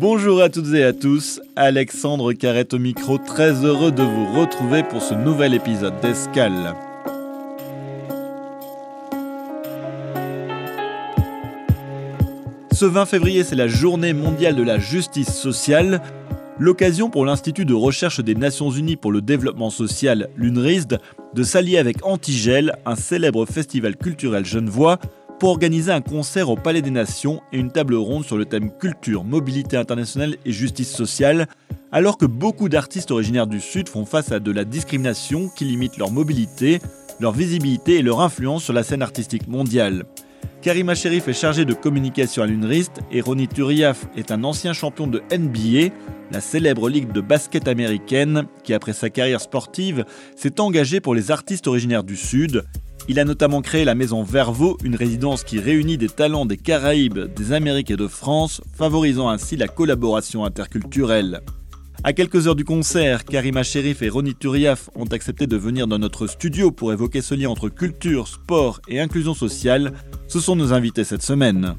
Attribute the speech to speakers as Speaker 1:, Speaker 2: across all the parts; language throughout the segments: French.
Speaker 1: Bonjour à toutes et à tous, Alexandre Carrette au micro, très heureux de vous retrouver pour ce nouvel épisode d'Escale. Ce 20 février, c'est la journée mondiale de la justice sociale, l'occasion pour l'Institut de recherche des Nations Unies pour le développement social, l'UNRISD, de s'allier avec Antigel, un célèbre festival culturel genevois, pour organiser un concert au Palais des Nations et une table ronde sur le thème culture, mobilité internationale et justice sociale, alors que beaucoup d'artistes originaires du Sud font face à de la discrimination qui limite leur mobilité, leur visibilité et leur influence sur la scène artistique mondiale. Karima Sherif est chargée de communication à l'UNRIST et Ronnie Turiaf est un ancien champion de NBA, la célèbre ligue de basket américaine, qui après sa carrière sportive s'est engagé pour les artistes originaires du Sud il a notamment créé la maison Vervo, une résidence qui réunit des talents des Caraïbes, des Amériques et de France, favorisant ainsi la collaboration interculturelle. À quelques heures du concert, Karima Sherif et Ronnie Turiaf ont accepté de venir dans notre studio pour évoquer ce lien entre culture, sport et inclusion sociale. Ce sont nos invités cette semaine.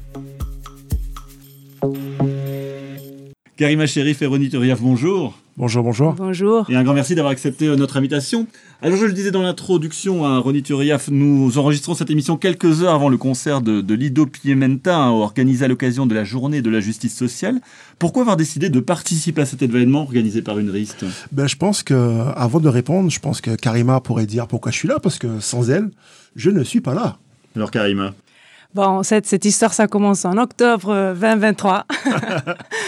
Speaker 1: Karima Sherif et Ronnie Turiaf, bonjour.
Speaker 2: Bonjour, bonjour.
Speaker 3: Bonjour.
Speaker 1: Et un grand merci d'avoir accepté euh, notre invitation. Alors, je le disais dans l'introduction, à hein, Ronnie Turiaf, nous enregistrons cette émission quelques heures avant le concert de, Lido Piementa, hein, organisé à l'occasion de la journée de la justice sociale. Pourquoi avoir décidé de participer à cet événement organisé par une RIST
Speaker 2: ben, Je pense que, avant de répondre, je pense que Karima pourrait dire pourquoi je suis là, parce que sans elle, je ne suis pas là.
Speaker 1: Alors, Karima?
Speaker 3: Bon, cette, cette histoire, ça commence en octobre 2023,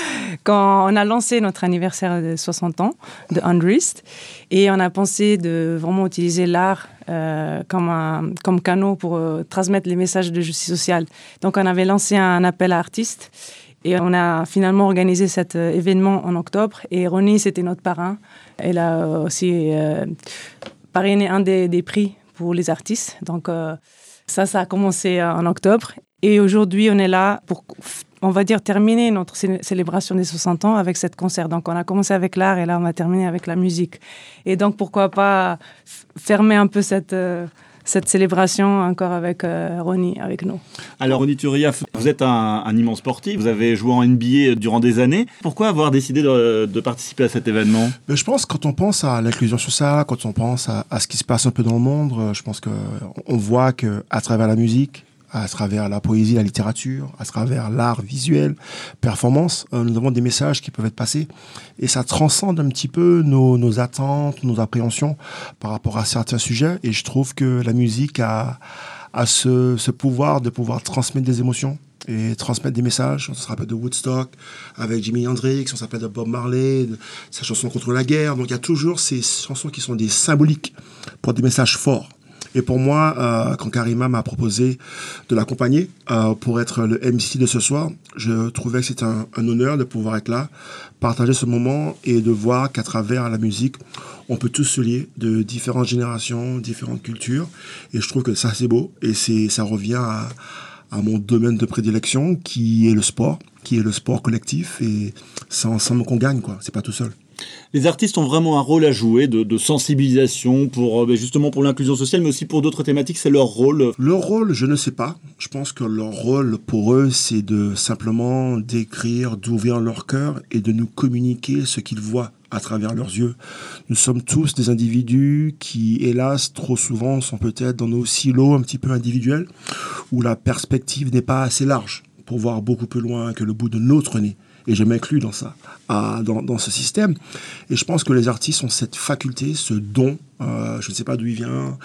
Speaker 3: quand on a lancé notre anniversaire de 60 ans de Unrest. Et on a pensé de vraiment utiliser l'art euh, comme, comme canot pour euh, transmettre les messages de justice sociale. Donc, on avait lancé un appel à artistes. Et on a finalement organisé cet euh, événement en octobre. Et Ronnie, c'était notre parrain. Elle a aussi parrainé un des, prix pour les artistes. Donc, ça, ça a commencé en octobre. Et aujourd'hui, on est là pour, on va dire, terminer notre célébration des 60 ans avec cette concert. Donc, on a commencé avec l'art et là, on va terminer avec la musique. Et donc, pourquoi pas fermer un peu cette, euh, cette célébration encore avec euh, Ronnie, avec nous?
Speaker 1: Alors Ronnie Turiaf, vous êtes un, immense sportif, vous avez joué en NBA durant des années. Pourquoi avoir décidé de, participer à cet événement?
Speaker 2: Ben, Je pense quand on pense à l'inclusion sociale, quand on pense à, à, ce qui se passe un peu dans le monde, euh, je pense qu'on voit qu'à travers la musique, à travers la poésie, la littérature, à travers l'art visuel, performance, euh, nous avons des messages qui peuvent être passés et ça transcende un petit peu nos, attentes, nos appréhensions par rapport à certains sujets et je trouve que la musique a, ce, pouvoir de pouvoir transmettre des émotions et transmettre des messages. On se rappelle de Woodstock avec Jimi Hendrix, on s'appelle de Bob Marley, sa chanson contre la guerre. Donc il y a toujours ces chansons qui sont des symboliques pour des messages forts. Et pour moi, euh, quand Karima m'a proposé de l'accompagner euh, pour être le MC de ce soir, je trouvais que c'était un, honneur de pouvoir être là, partager ce moment et de voir qu'à travers la musique, on peut tous se lier de différentes générations, différentes cultures. Et je trouve que ça, c'est beau. Et c'est, ça revient à, mon domaine de prédilection, qui est le sport, qui est le sport collectif. Et c'est ensemble qu'on gagne, quoi. C'est pas tout seul.
Speaker 1: Les artistes ont vraiment un rôle à jouer de, sensibilisation pour euh, ben, justement pour l'inclusion sociale, mais aussi pour d'autres thématiques. C'est leur rôle.
Speaker 2: Leur rôle, je ne sais pas. Je pense que leur rôle pour eux, c'est de simplement d'écrire, d'ouvrir leur cœur et de nous communiquer ce qu'ils voient à travers leurs yeux. Nous sommes tous des individus qui, hélas, trop souvent sont peut-être dans nos silos un petit peu individuels, où la perspective n'est pas assez large pour voir beaucoup plus loin que le bout de notre nez et je m'inclus dans ça, dans, ce système. Et je pense que les artistes ont cette faculté, ce don, euh, je ne sais pas d'où il vient,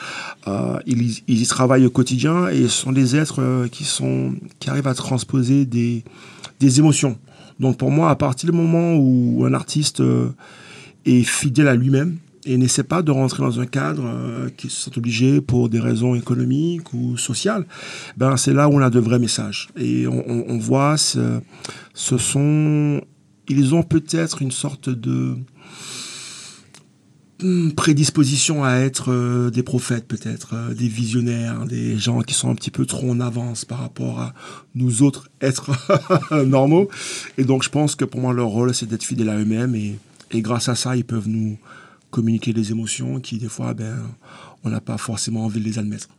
Speaker 2: euh, ils, y travaillent au quotidien et ce sont des êtres euh, qui, sont, qui arrivent à transposer des émotions. Donc pour moi, à partir du moment où un artiste est fidèle à lui-même, et n'essaie pas de rentrer dans un cadre euh, qui se sont obligés pour des raisons économiques ou sociales, ben c'est là où on a de vrais messages. Et on, voit, ce, ce, sont, ils ont peut-être une sorte de hmm, prédisposition à être euh, des prophètes peut-être, euh, des visionnaires, des gens qui sont un petit peu trop en avance par rapport à nous autres êtres normaux. Et donc je pense que pour moi leur rôle c'est d'être fidèles à eux-mêmes et, et grâce à ça ils peuvent nous communiquer des émotions qui, des fois, ben, on n'a pas forcément envie de les admettre.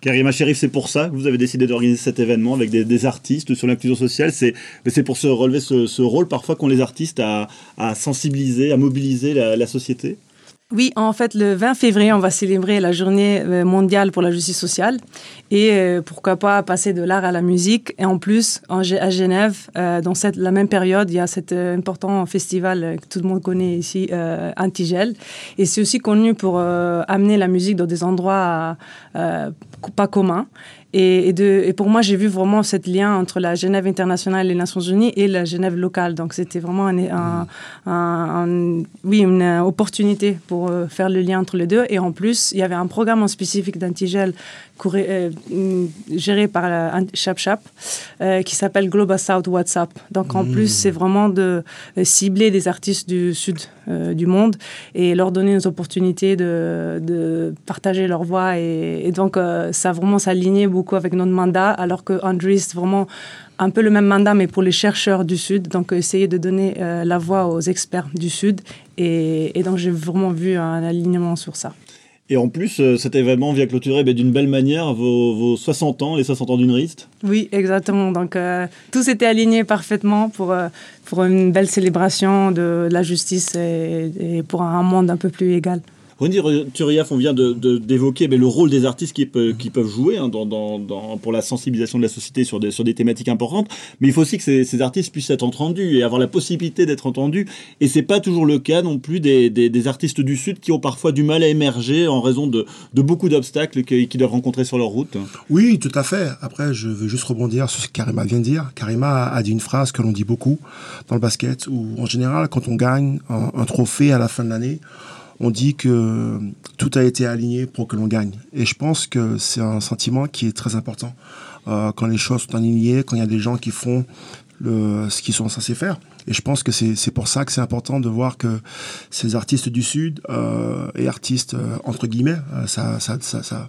Speaker 1: Karima Chérif, c'est pour ça que vous avez décidé d'organiser cet événement avec des, artistes sur l'inclusion sociale. C'est pour se relever ce, rôle parfois qu'ont les artistes à, sensibiliser, à mobiliser la société?
Speaker 3: Oui, en fait, le 20 février, on va célébrer la journée euh, mondiale pour la justice sociale. Et euh, pourquoi pas passer de l'art à la musique. Et en plus, à Genève, euh, dans cette, la même période, il y a cet important festival que tout le monde connaît ici, Antigel. Et c'est aussi connu pour amener la musique dans des endroits pas communs. Et, de, et, pour moi, j'ai vu vraiment ce lien entre la Genève internationale et les Nations Unies et la Genève locale. Donc c'était vraiment un, un, oui, une opportunité pour euh, faire le lien entre les deux. Et en plus, il y avait un programme en spécifique d'Antigel euh, géré par la Chap Chap euh, qui s'appelle Global South WhatsApp. Donc en plus, c'est vraiment de cibler des artistes du sud du monde et leur donner une opportunité de, de partager leur voix. Et, et donc ça a vraiment s'aligné beaucoup avec notre mandat, alors que Andrew vraiment un peu le même mandat, mais pour les chercheurs du Sud. Donc, essayer de donner euh, la voix aux experts du Sud. Et, donc, j'ai vraiment vu un alignement sur ça.
Speaker 1: Et en plus, euh, cet événement vient clôturer ben, d'une belle manière vos, 60 ans, les 60 ans d'une RIST.
Speaker 3: Oui, exactement. Donc, euh, tout s'était aligné parfaitement pour, pour une belle célébration de, la justice et pour un monde un peu plus égal.
Speaker 1: René Turiaf, on vient d'évoquer le rôle des artistes qui, peuvent jouer hein, pour la sensibilisation de la société sur des, sur des thématiques importantes, mais il faut aussi que ces, artistes puissent être entendus et avoir la possibilité d'être entendus. Et c'est pas toujours le cas non plus des, artistes du Sud qui ont parfois du mal à émerger en raison de, beaucoup d'obstacles qu'ils doivent rencontrer sur leur route.
Speaker 2: Oui, tout à fait. Après, je veux juste rebondir sur ce que Karima vient de dire. Karima a dit une phrase que l'on dit beaucoup dans le basket, où en général, quand on gagne un trophée à la fin de l'année, on dit que tout a été aligné pour que l'on gagne. Et je pense que c'est un sentiment qui est très important. Euh, quand les choses sont alignées, quand il y a des gens qui font ce qu'ils sont censés faire. Et je pense que c'est pour ça que c'est important de voir que ces artistes du Sud euh, et artistes, euh, entre guillemets, ça, ça, ça, ça,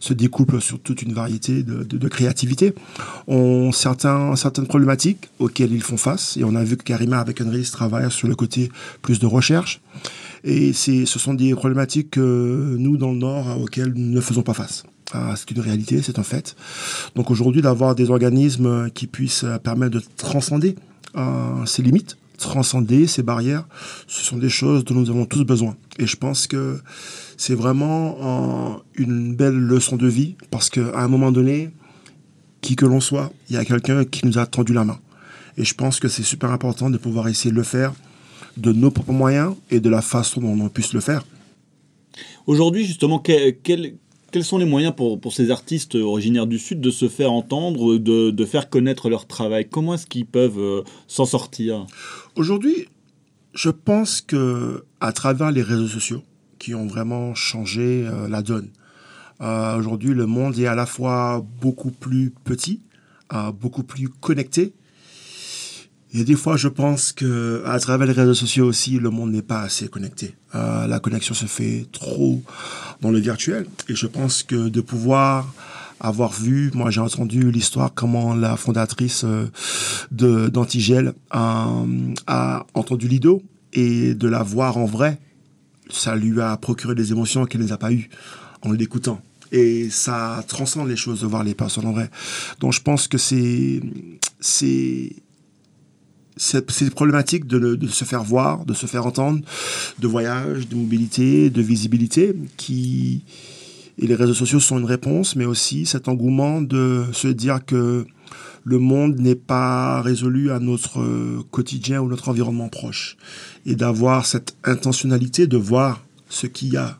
Speaker 2: se découple sur toute une variété de, créativité, ont certains, certaines problématiques auxquelles ils font face. Et on a vu que Karima avec Henry travaille sur le côté plus de recherche. Et ce sont des problématiques que nous, dans le Nord, auxquelles nous ne faisons pas face. Ah, c'est une réalité, c'est un fait. Donc aujourd'hui, d'avoir des organismes qui puissent permettre de transcender euh, ces limites, transcender ces barrières, ce sont des choses dont nous avons tous besoin. Et je pense que c'est vraiment euh, une belle leçon de vie parce qu'à un moment donné, qui que l'on soit, il y a quelqu'un qui nous a tendu la main. Et je pense que c'est super important de pouvoir essayer de le faire de nos propres moyens et de la façon dont on puisse le faire.
Speaker 1: Aujourd'hui, justement, quels sont les moyens pour, pour, ces artistes originaires du Sud de se faire entendre, de, de faire connaître leur travail? Comment est-ce qu'ils peuvent euh, s'en sortir?
Speaker 2: Aujourd'hui, je pense que à travers les réseaux sociaux, qui ont vraiment changé euh, la donne, euh, aujourd'hui, le monde est à la fois beaucoup plus petit, beaucoup plus connecté, et des fois, je pense que à travers les réseaux sociaux aussi, le monde n'est pas assez connecté. Euh, la connexion se fait trop dans le virtuel. Et je pense que de pouvoir avoir vu, moi j'ai entendu l'histoire comment la fondatrice euh, de d'Antigel a, a entendu Lido et de la voir en vrai, ça lui a procuré des émotions qu'elle n'a pas eues en l'écoutant. Et ça transcende les choses de voir les personnes en vrai. Donc je pense que c'est c'est c'est problématique de, de, se faire voir, de se faire entendre, de voyage, de mobilité, de visibilité, qui et les réseaux sociaux sont une réponse, mais aussi cet engouement de se dire que le monde n'est pas résolu à notre quotidien ou notre environnement proche, et d'avoir cette intentionnalité de voir ce qu'il y a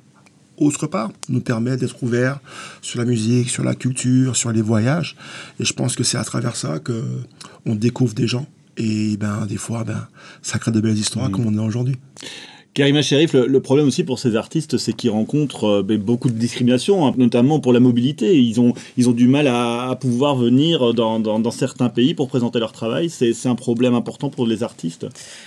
Speaker 2: autre part nous permet d'être ouverts sur la musique, sur la culture, sur les voyages. Et je pense que c'est à travers ça que on découvre des gens et ben, des fois, ben, ça crée de belles histoires mmh. comme on est aujourd'hui.
Speaker 1: Karima Sherif, le, problème aussi pour ces artistes, c'est qu'ils rencontrent euh, ben, beaucoup de discrimination, hein, notamment pour la mobilité. Ils ont, ils ont du mal à, pouvoir venir dans, dans, certains pays pour présenter leur travail. C'est un problème important pour les artistes.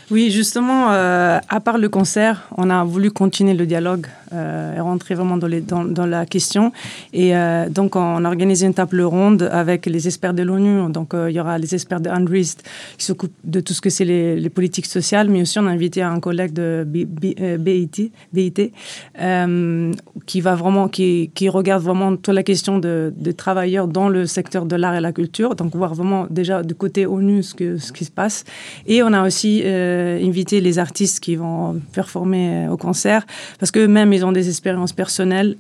Speaker 3: Oui, justement, euh, à part le concert, on a voulu continuer le dialogue euh, et rentrer vraiment dans, dans la question. Et donc, on a organisé une table ronde avec les experts de l'ONU. Donc, il y aura les experts de Unrest qui s'occupent de tout ce que c'est les, les, politiques sociales, mais aussi on a invité un collègue de BIT, BIT qui va vraiment, qui, qui, regarde vraiment toute la question de, de, travailleurs dans le secteur de l'art et la culture. Donc voir vraiment déjà de côté ONU ce, que, ce qui se passe. Et on a aussi invité les artistes qui vont performer au concert parce que même ils ont des expériences personnelles,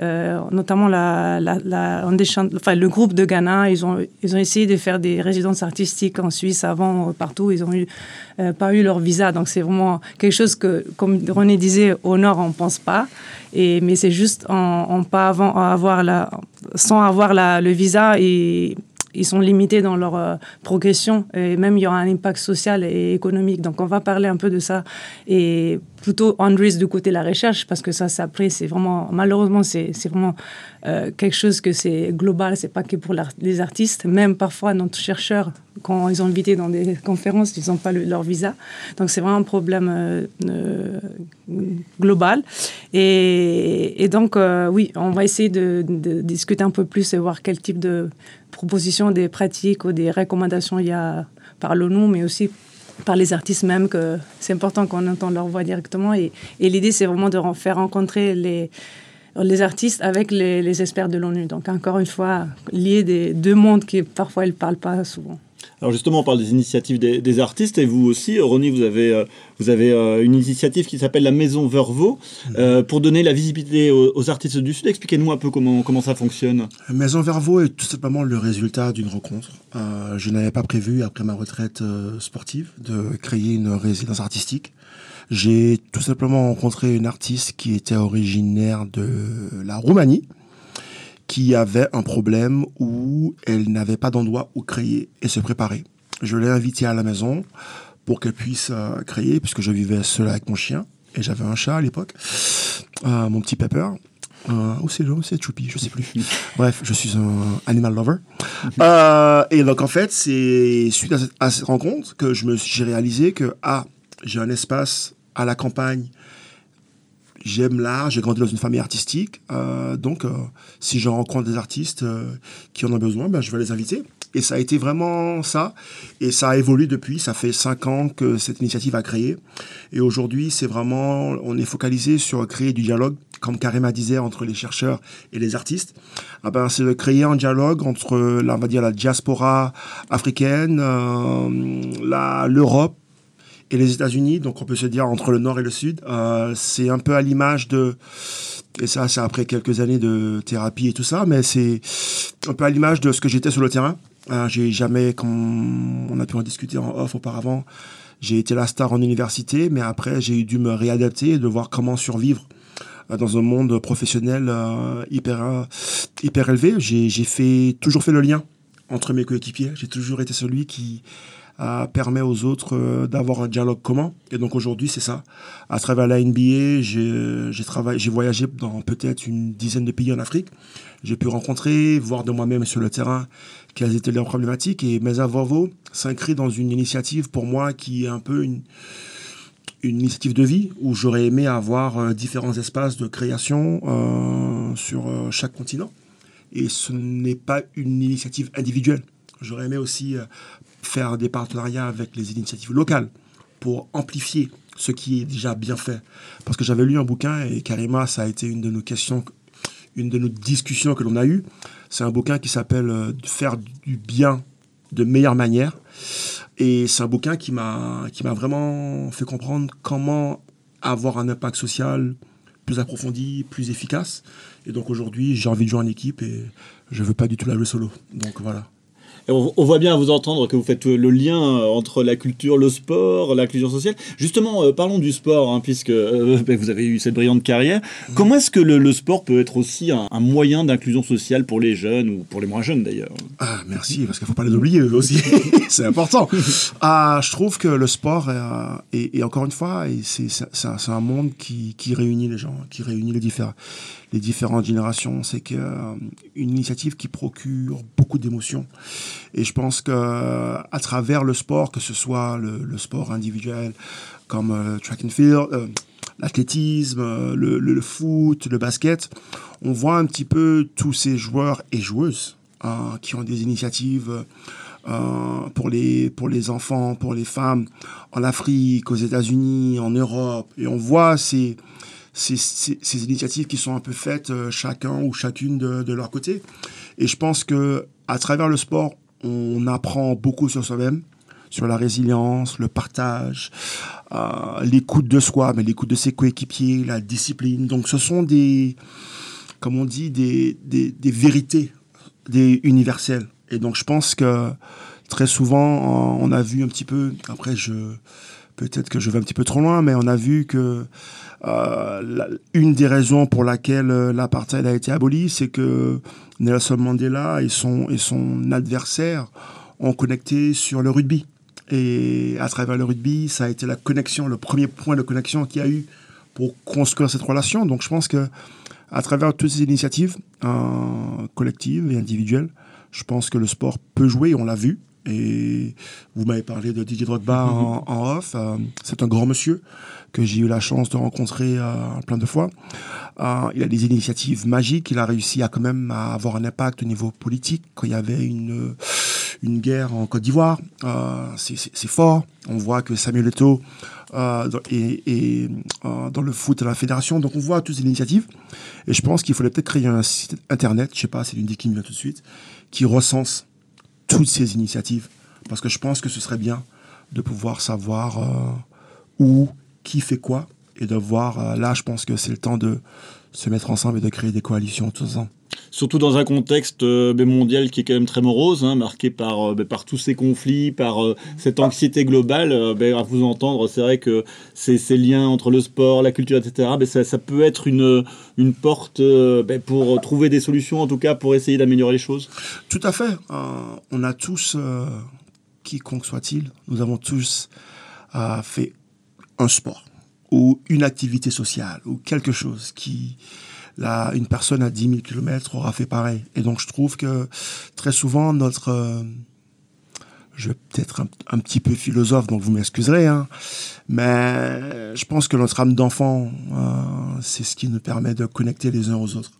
Speaker 3: notamment la, le groupe de Ghana, ils ont, ils ont essayé de faire des résidences artistiques en Suisse avant, partout. Ils ont eu, pas eu leur visa. Donc c'est vraiment quelque chose que, comme René disait, au Nord, on ne pense pas. Et, mais c'est juste en, pas avant, avoir la, sans avoir la, le visa et ils sont limités dans leur euh, progression et même il y aura un impact social et économique. Donc on va parler un peu de ça et plutôt Andres du côté de la recherche parce que ça, ça après c'est vraiment malheureusement c'est vraiment euh, quelque chose que c'est global, c'est pas que pour les artistes. Même parfois nos chercheurs quand ils ont invité dans des conférences, ils n'ont pas leur visa. Donc c'est vraiment un problème euh, global. Et, donc oui, on va essayer de, de discuter un peu plus et voir quel type de propositions, des pratiques ou des recommandations il y a par l'ONU, mais aussi par les artistes même, que c'est important qu'on entende leur voix directement. Et, et l'idée, c'est vraiment de faire rencontrer les, les artistes avec les, experts de l'ONU. Donc, encore une fois, lier des deux mondes qui parfois ne parlent pas souvent.
Speaker 1: Alors justement, on parle des initiatives des, artistes et vous aussi, Ronnie, vous avez, euh, vous avez euh, une initiative qui s'appelle la Maison Vervo mhm. euh, pour donner la visibilité aux, artistes du Sud. Expliquez-nous un peu comment, comment ça fonctionne.
Speaker 2: La Maison Vervo est tout simplement le résultat d'une rencontre. je n'avais pas prévu, après ma retraite sportive, de créer une résidence artistique. J'ai tout simplement rencontré une artiste qui était originaire de la Roumanie, qui avait un problème où elle n'avait pas d'endroit où créer et se préparer. Je l'ai invitée à la maison pour qu'elle puisse euh, créer, puisque je vivais seul avec mon chien et j'avais un chat à l'époque, euh, mon petit Pepper. Euh, ou c'est c'est Choupi, je sais plus. Bref, je suis un animal lover. Euh, et donc en fait, c'est suite à cette, rencontre que je me j'ai réalisé que ah, j'ai un espace à la campagne j'aime l'art, j'ai grandi dans une famille artistique, euh, donc euh, si je rencontre des artistes euh, qui en ont besoin, ben, je vais les inviter. Et ça a été vraiment ça, et ça a évolué depuis, ça fait cinq ans que cette initiative a créé. Et aujourd'hui, c'est vraiment, on est focalisé sur créer du dialogue, comme Karima disait, entre les chercheurs et les artistes. Ah ben, c'est de créer un dialogue entre, on va dire, la diaspora africaine, l'Europe, et les États-Unis, donc on peut se dire entre le nord et le sud. Euh, c'est un peu à l'image de, et ça c'est après quelques années de thérapie et tout ça, mais c'est un peu à l'image de ce que j'étais sur le terrain. Euh, j'ai jamais, comme on a pu en discuter en off auparavant, j'ai été la star en université, mais après j'ai dû me réadapter et de voir comment survivre euh, dans un monde professionnel hyper, hyper élevé. J'ai toujours fait le lien entre mes coéquipiers. J'ai toujours été celui qui permet aux autres euh, d'avoir un dialogue commun. Et donc aujourd'hui, c'est ça. À travers la NBA, j'ai voyagé dans peut-être une dizaine de pays en Afrique. J'ai pu rencontrer, voir de moi-même sur le terrain quelles étaient leurs problématiques. Et Mesa Vovo s'inscrit dans une initiative pour moi qui est un peu une, une initiative de vie où j'aurais aimé avoir euh, différents espaces de création euh, sur chaque continent. Et ce n'est pas une initiative individuelle. J'aurais aimé aussi faire des partenariats avec les initiatives locales pour amplifier ce qui est déjà bien fait. Parce que j'avais lu un bouquin et Karima, ça a été une de nos questions, une de nos discussions que l'on a eues. C'est un bouquin qui s'appelle euh, Faire du bien de meilleure manière. Et c'est un bouquin qui m'a, vraiment fait comprendre comment avoir un impact social plus approfondi, plus efficace. Et donc aujourd'hui, j'ai envie de jouer en équipe et je veux pas du tout la jouer solo. Donc voilà
Speaker 1: on, voit bien à vous entendre que vous faites le lien euh, entre la culture, le sport, l'inclusion sociale. Justement, euh, parlons du sport, hein, puisque euh, ben, vous avez eu cette brillante carrière. Comment est-ce que le, sport peut être aussi un, moyen d'inclusion sociale pour les jeunes ou pour les moins jeunes d'ailleurs?
Speaker 2: Ah, merci, parce qu'il ne faut pas les oublier aussi. c'est important. Ah, je trouve que le sport, et encore une fois, c'est un, monde qui, qui réunit les gens, qui réunit les différents les différentes générations. C'est que, euh, une initiative qui procure beaucoup d'émotions. Et je pense que à travers le sport, que ce soit le, sport individuel comme euh, track and field, euh, l'athlétisme, le, le, foot, le basket, on voit un petit peu tous ces joueurs et joueuses qui ont des initiatives pour, les, pour les enfants, pour les femmes, en Afrique, aux États-Unis, en Europe. Et on voit ces, ces, ces, initiatives qui sont un peu faites chacun ou chacune de, de, leur côté. Et je pense que à travers le sport, on apprend beaucoup sur soi-même, sur la résilience, le partage, euh, l'écoute de soi, mais l'écoute de ses coéquipiers, la discipline. Donc ce sont des, comme on dit, des, des, des vérités des universelles. Et donc je pense que très souvent, on a vu un petit peu, après je peut-être que je vais un petit peu trop loin, mais on a vu que euh, une des raisons pour laquelle euh, l'apartheid a été aboli, c'est que Nelson Mandela et son, et son adversaire ont connecté sur le rugby. Et à travers le rugby, ça a été la connexion, le premier point de connexion qu'il y a eu pour construire cette relation. Donc je pense que à travers toutes ces initiatives euh, collectives et individuelles, je pense que le sport peut jouer, on l'a vu. Et vous m'avez parlé de Didier Drogba mm-hmm. en, off. Euh, c'est un grand monsieur que j'ai eu la chance de rencontrer euh, plein de fois. Euh, il a des initiatives magiques. Il a réussi à quand même à avoir un impact au niveau politique quand il y avait une une guerre en Côte d'Ivoire. c'est fort. On voit que Samuel Eto'o est, dans le foot à la fédération. Donc on voit toutes ces initiatives. Et je pense qu'il faudrait peut-être créer un site internet, je sais pas, c'est une idée qui me vient tout de suite, qui recense toutes ces initiatives. Parce que je pense que ce serait bien de pouvoir savoir euh, où, qui fait quoi, et de voir, euh, là, je pense que c'est le temps de se mettre ensemble et de créer des coalitions tous ensemble.
Speaker 1: Surtout dans un contexte euh, ben, mondial qui est quand même très morose, hein, marqué par, euh, ben, par tous ces conflits, par euh, cette anxiété globale. Ben, à vous entendre, c'est vrai que ces, ces, liens entre le sport, la culture, etc., ça, ça, peut être une, une porte pour trouver des solutions, en tout cas pour essayer d'améliorer les choses.
Speaker 2: Tout à fait. on a tous, quiconque soit-il, nous avons tous fait un sport ou une activité sociale ou quelque chose qui une personne à 10 000 km aura fait pareil. Et donc, je trouve que très souvent, notre... Euh, je vais peut-être un, petit peu philosophe, donc vous m'excuserez, hein, mais je pense que notre âme d'enfant, euh, c'est ce qui nous permet de connecter les uns aux autres.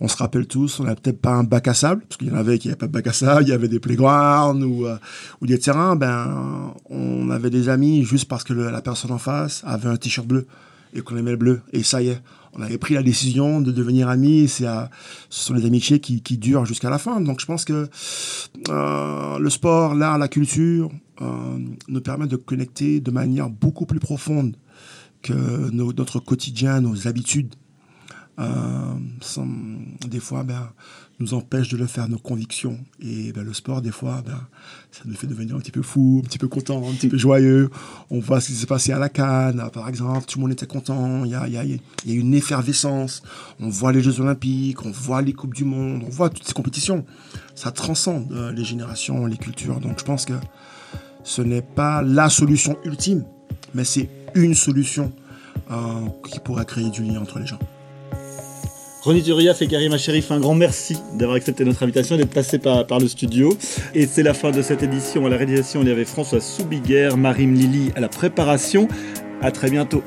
Speaker 2: On se rappelle tous, on n'a peut-être pas un bac à sable, parce qu'il y en avait qui n'avaient pas de bac à sable, il y avait des playgrounds ou, euh, des terrains. Ben, on avait des amis juste parce que la personne en face avait un t-shirt bleu et qu'on aimait le bleu. Et ça y est, on avait pris la décision de devenir amis. C'est ce sont les amitiés qui, qui durent jusqu'à la fin. Donc je pense que euh, le sport, l'art, la culture euh, nous permettent de connecter de manière beaucoup plus profonde que notre quotidien, nos habitudes. Euh, des fois, ben, nous empêche de le faire, nos convictions. Et ben, le sport, des fois, ben, ça nous fait devenir un petit peu fou, un petit peu content, un petit peu joyeux. On voit ce qui s'est passé à la Cannes, par exemple, tout le monde était content, il y a, y, une effervescence. On voit les Jeux Olympiques, on voit les Coupes du Monde, on voit toutes ces compétitions. Ça transcende euh, les générations, les cultures. Donc je pense que ce n'est pas la solution ultime, mais c'est une solution euh, qui pourrait créer du lien entre les gens.
Speaker 1: Ronny Turiaf et Karim Acherif, un grand merci d'avoir accepté notre invitation et d'être passé par, par, le studio. Et c'est la fin de cette édition. À la réalisation, il y avait François Soubiguerre, Marim Lily à la préparation. À très bientôt.